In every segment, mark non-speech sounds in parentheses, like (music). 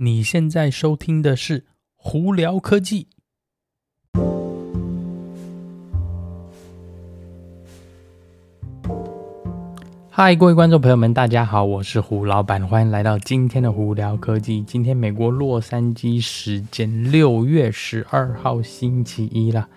你现在收听的是《胡聊科技》。嗨，各位观众朋友们，大家好，我是胡老板，欢迎来到今天的《胡聊科技》。今天美国洛杉矶时间六月十二号星期一了。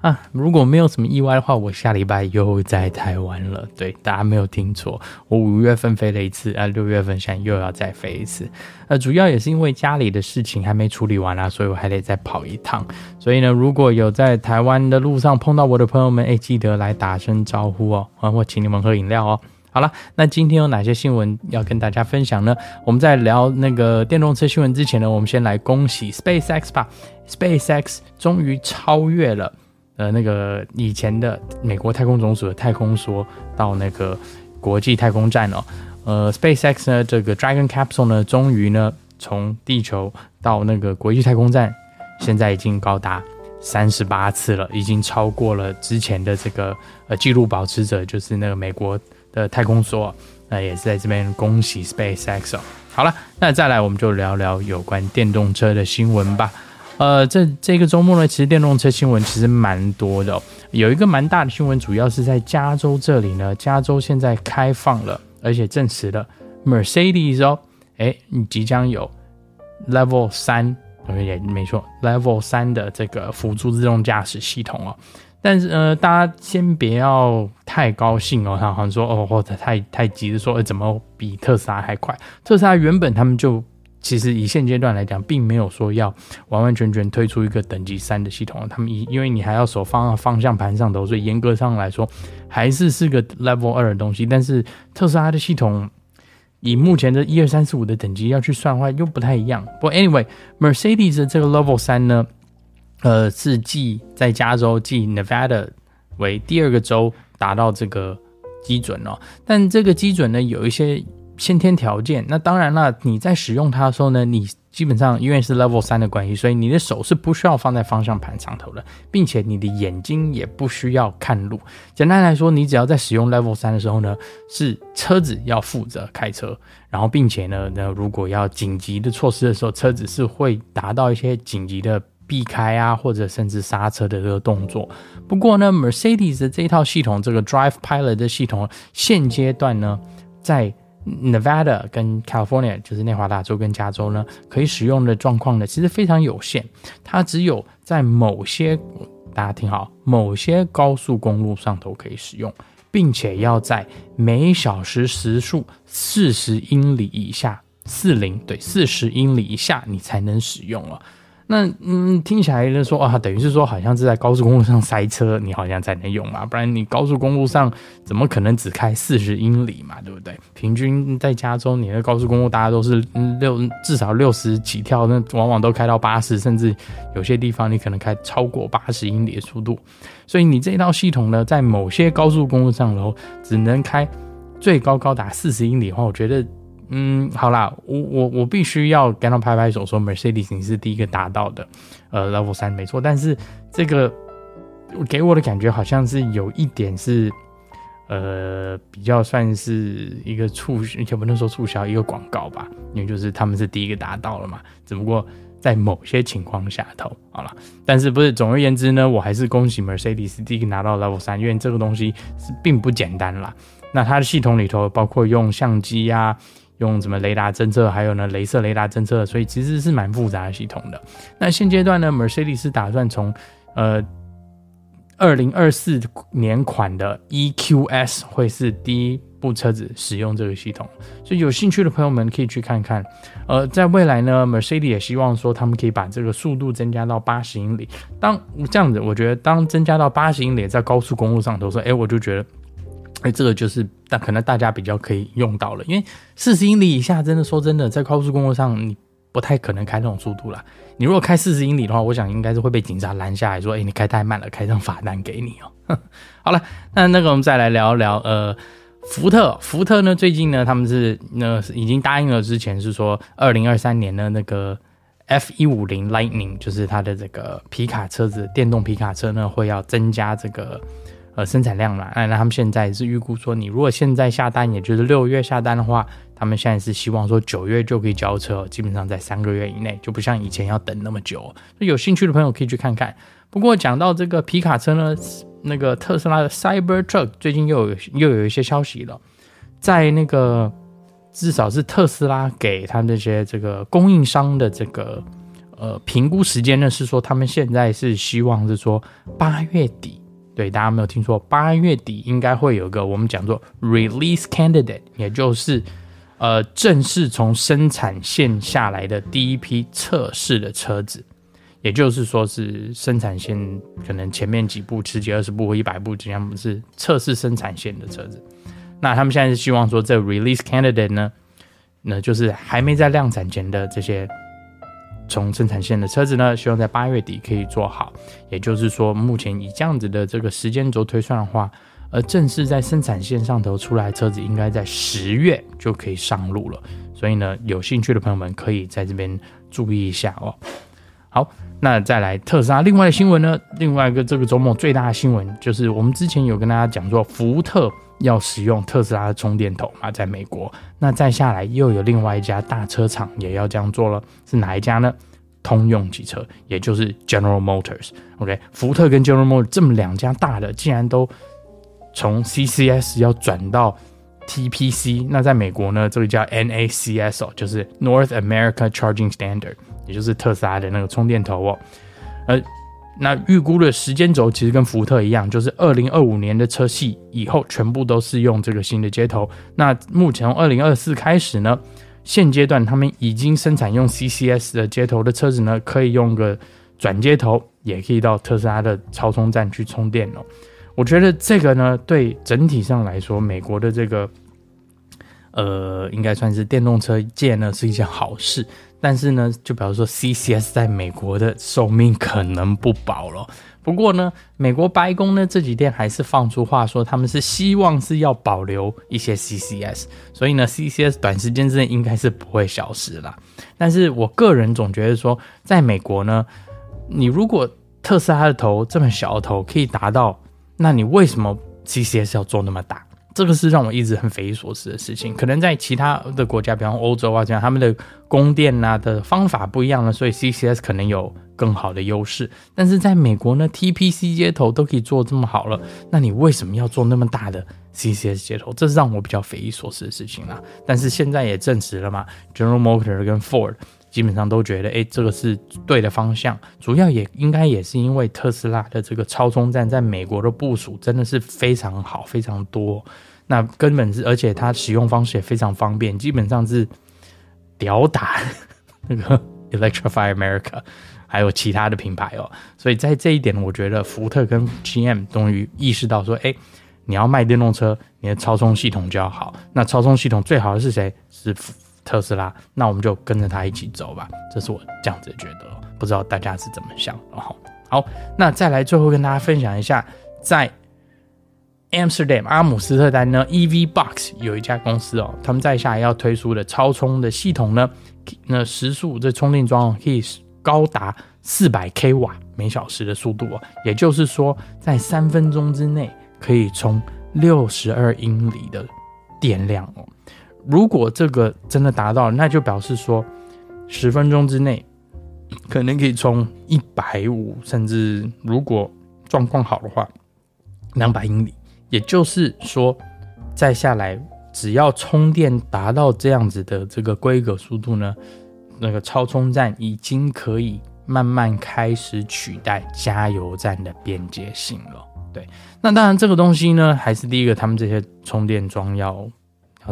啊，如果没有什么意外的话，我下礼拜又在台湾了。对，大家没有听错，我五月份飞了一次，啊，六月份现在又要再飞一次。呃，主要也是因为家里的事情还没处理完啊，所以我还得再跑一趟。所以呢，如果有在台湾的路上碰到我的朋友们，哎，记得来打声招呼哦，啊，我请你们喝饮料哦。好了，那今天有哪些新闻要跟大家分享呢？我们在聊那个电动车新闻之前呢，我们先来恭喜 SpaceX 吧，SpaceX 终于超越了。呃，那个以前的美国太空总署的太空梭到那个国际太空站哦，呃，SpaceX 呢，这个 Dragon Capsule 呢，终于呢从地球到那个国际太空站，现在已经高达三十八次了，已经超过了之前的这个呃记录保持者，就是那个美国的太空梭，那也是在这边恭喜 SpaceX 哦。好了，那再来我们就聊聊有关电动车的新闻吧。呃，这这个周末呢，其实电动车新闻其实蛮多的哦。有一个蛮大的新闻，主要是在加州这里呢。加州现在开放了，而且证实了，Mercedes 哦，诶，你即将有 Level 三，也没错，Level 三的这个辅助自动驾驶系统哦。但是呃，大家先别要太高兴哦，他好像说哦，或者太太急着说，呃，怎么比特斯拉还快？特斯拉原本他们就。其实以现阶段来讲，并没有说要完完全全推出一个等级三的系统。他们以因为你还要手放到方向盘上头，所以严格上来说还是是个 Level 二的东西。但是特斯拉的系统以目前的一二三四五的等级要去算的话，又不太一样。不过 Anyway，Mercedes 的这个 Level 三呢，呃，是继在加州继 Nevada 为第二个州达到这个基准哦。但这个基准呢，有一些。先天条件，那当然了，你在使用它的时候呢，你基本上因为是 Level 三的关系，所以你的手是不需要放在方向盘上头的，并且你的眼睛也不需要看路。简单来说，你只要在使用 Level 三的时候呢，是车子要负责开车，然后并且呢，那如果要紧急的措施的时候，车子是会达到一些紧急的避开啊，或者甚至刹车的这个动作。不过呢，Mercedes 的这一套系统，这个 Drive Pilot 的系统，现阶段呢，在 Nevada 跟 California，就是内华达州跟加州呢，可以使用的状况呢，其实非常有限。它只有在某些，大家听好，某些高速公路上头可以使用，并且要在每小时时速四十英里以下，四零对四十英里以下，你才能使用了。那嗯，听起来就说啊，等于是说好像是在高速公路上塞车，你好像才能用嘛，不然你高速公路上怎么可能只开四十英里嘛，对不对？平均在加州，你的高速公路大家都是六至少六十几跳，那往往都开到八十，甚至有些地方你可能开超过八十英里的速度。所以你这套系统呢，在某些高速公路上，然后只能开最高高达四十英里的话，我觉得。嗯，好啦，我我我必须要跟他拍拍手，说 Mercedes 你是第一个达到的，呃，Level 三没错。但是这个给我的感觉好像是有一点是，呃，比较算是一个促，也不能说促销，一个广告吧。因为就是他们是第一个达到了嘛，只不过在某些情况下头，好了。但是不是，总而言之呢，我还是恭喜 Mercedes 第一个拿到 Level 三，因为这个东西是并不简单啦。那它的系统里头包括用相机呀、用什么雷达侦测，还有呢，雷射雷达侦测，所以其实是蛮复杂的系统的。那现阶段呢，Mercedes 打算从呃二零二四年款的 EQS 会是第一部车子使用这个系统，所以有兴趣的朋友们可以去看看。呃，在未来呢，Mercedes 也希望说他们可以把这个速度增加到八十英里。当这样子，我觉得当增加到八十英里，在高速公路上头说，哎，我就觉得。哎，这个就是，但可能大家比较可以用到了，因为四十英里以下，真的说真的，在高速公路上你不太可能开这种速度啦。你如果开四十英里的话，我想应该是会被警察拦下来说：“哎，你开太慢了，开张罚单给你哦。(laughs) ”好了，那那个我们再来聊一聊，呃，福特，福特呢最近呢他们是那已经答应了，之前是说二零二三年的那个 F 一五零 Lightning，就是它的这个皮卡车子，电动皮卡车呢会要增加这个。呃，生产量嘛，那他们现在是预估说，你如果现在下单，也就是六月下单的话，他们现在是希望说九月就可以交车，基本上在三个月以内，就不像以前要等那么久。有兴趣的朋友可以去看看。不过讲到这个皮卡车呢，那个特斯拉的 Cybertruck 最近又有又有一些消息了，在那个至少是特斯拉给他那些这个供应商的这个呃评估时间呢，是说他们现在是希望是说八月底，对，大家没有听错，八月底应该会有个我们讲做 release candidate，也就是呃正式从生产线下来的第一批测试的车子。也就是说，是生产线可能前面几部、十几、二十部或一百部这样是测试生产线的车子。那他们现在是希望说，这 release candidate 呢，那就是还没在量产前的这些从生产线的车子呢，希望在八月底可以做好。也就是说，目前以这样子的这个时间轴推算的话，而正式在生产线上头出来车子，应该在十月就可以上路了。所以呢，有兴趣的朋友们可以在这边注意一下哦。好，那再来特斯拉另外的新闻呢？另外一个这个周末最大的新闻就是，我们之前有跟大家讲说，福特要使用特斯拉的充电头嘛，在美国。那再下来又有另外一家大车厂也要这样做了，是哪一家呢？通用汽车，也就是 General Motors。OK，福特跟 General Motors 这么两家大的，竟然都从 CCS 要转到 TPC。那在美国呢，这个叫 NACS 哦，就是 North America Charging Standard。也就是特斯拉的那个充电头哦，呃，那预估的时间轴其实跟福特一样，就是二零二五年的车系以后全部都是用这个新的接头。那目前从二零二四开始呢，现阶段他们已经生产用 CCS 的接头的车子呢，可以用个转接头，也可以到特斯拉的超充站去充电哦。我觉得这个呢，对整体上来说，美国的这个呃，应该算是电动车界呢是一件好事。但是呢，就比如说 CCS 在美国的寿命可能不保了。不过呢，美国白宫呢这几天还是放出话说，他们是希望是要保留一些 CCS，所以呢，CCS 短时间之内应该是不会消失了。但是我个人总觉得说，在美国呢，你如果特斯拉的头这么小的头可以达到，那你为什么 CCS 要做那么大？这个是让我一直很匪夷所思的事情。可能在其他的国家，比方欧洲啊这样，他们的供电啊的方法不一样了，所以 CCS 可能有更好的优势。但是在美国呢，TPC 接头都可以做这么好了，那你为什么要做那么大的 CCS 接头？这是让我比较匪夷所思的事情啦。但是现在也证实了嘛，General Motors 跟 Ford。基本上都觉得，哎，这个是对的方向。主要也应该也是因为特斯拉的这个超充站在美国的部署真的是非常好，非常多。那根本是，而且它使用方式也非常方便，基本上是吊打 (laughs) 那个 Electrify America，还有其他的品牌哦。所以在这一点，我觉得福特跟 GM 终于意识到说，哎，你要卖电动车，你的超充系统就要好。那超充系统最好的是谁？是福特斯拉，那我们就跟着他一起走吧。这是我这样子觉得，不知道大家是怎么想。然后，好，那再来最后跟大家分享一下，在 Amsterdam 阿姆斯特丹呢，EV Box 有一家公司哦，他们在下要推出的超充的系统呢，那时速这充电桩可以高达四百 k 瓦每小时的速度哦，也就是说，在三分钟之内可以充六十二英里的电量哦。如果这个真的达到了，那就表示说，十分钟之内可能可以充一百五，甚至如果状况好的话，两百英里。也就是说，再下来只要充电达到这样子的这个规格速度呢，那个超充站已经可以慢慢开始取代加油站的便捷性了。对，那当然这个东西呢，还是第一个，他们这些充电桩要。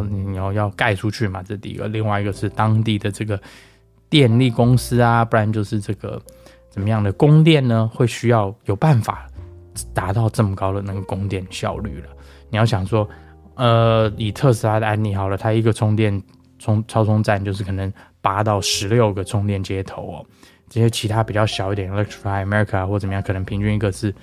你要要盖出去嘛，这第一个。另外一个是当地的这个电力公司啊，不然就是这个怎么样的供电呢？会需要有办法达到这么高的那个供电效率了。你要想说，呃，以特斯拉的案例好了，它一个充电充超充站就是可能八到十六个充电接头哦。这些其他比较小一点，Electrify America 或怎么样，可能平均一个是。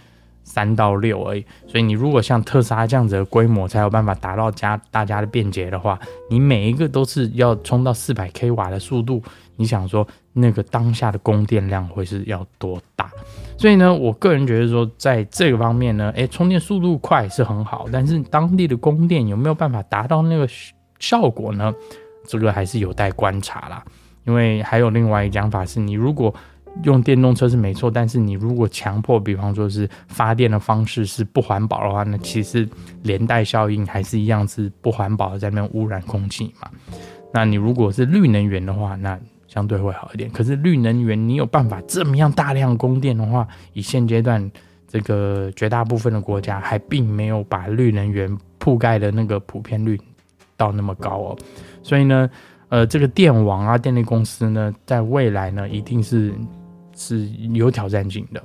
三到六而已，所以你如果像特斯拉这样子的规模，才有办法达到家大家的便捷的话，你每一个都是要充到四百 k 瓦的速度，你想说那个当下的供电量会是要多大？所以呢，我个人觉得说，在这个方面呢，诶，充电速度快是很好，但是当地的供电有没有办法达到那个效果呢？这个还是有待观察啦。因为还有另外一个讲法是，你如果用电动车是没错，但是你如果强迫，比方说是发电的方式是不环保的话，那其实连带效应还是一样是不环保的，在那边污染空气嘛。那你如果是绿能源的话，那相对会好一点。可是绿能源你有办法这么样大量供电的话，以现阶段这个绝大部分的国家还并没有把绿能源覆盖的那个普遍率到那么高哦。所以呢，呃，这个电网啊，电力公司呢，在未来呢，一定是。是有挑战性的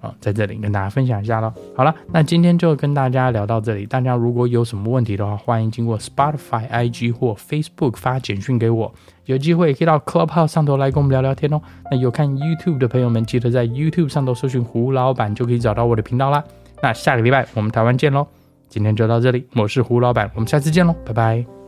啊，在这里跟大家分享一下喽。好了，那今天就跟大家聊到这里。大家如果有什么问题的话，欢迎经过 Spotify、IG 或 Facebook 发简讯给我。有机会可以到 Clubhouse 上头来跟我们聊聊天哦。那有看 YouTube 的朋友们，记得在 YouTube 上头搜寻胡老板，就可以找到我的频道啦。那下个礼拜我们台湾见喽。今天就到这里，我是胡老板，我们下次见喽，拜拜。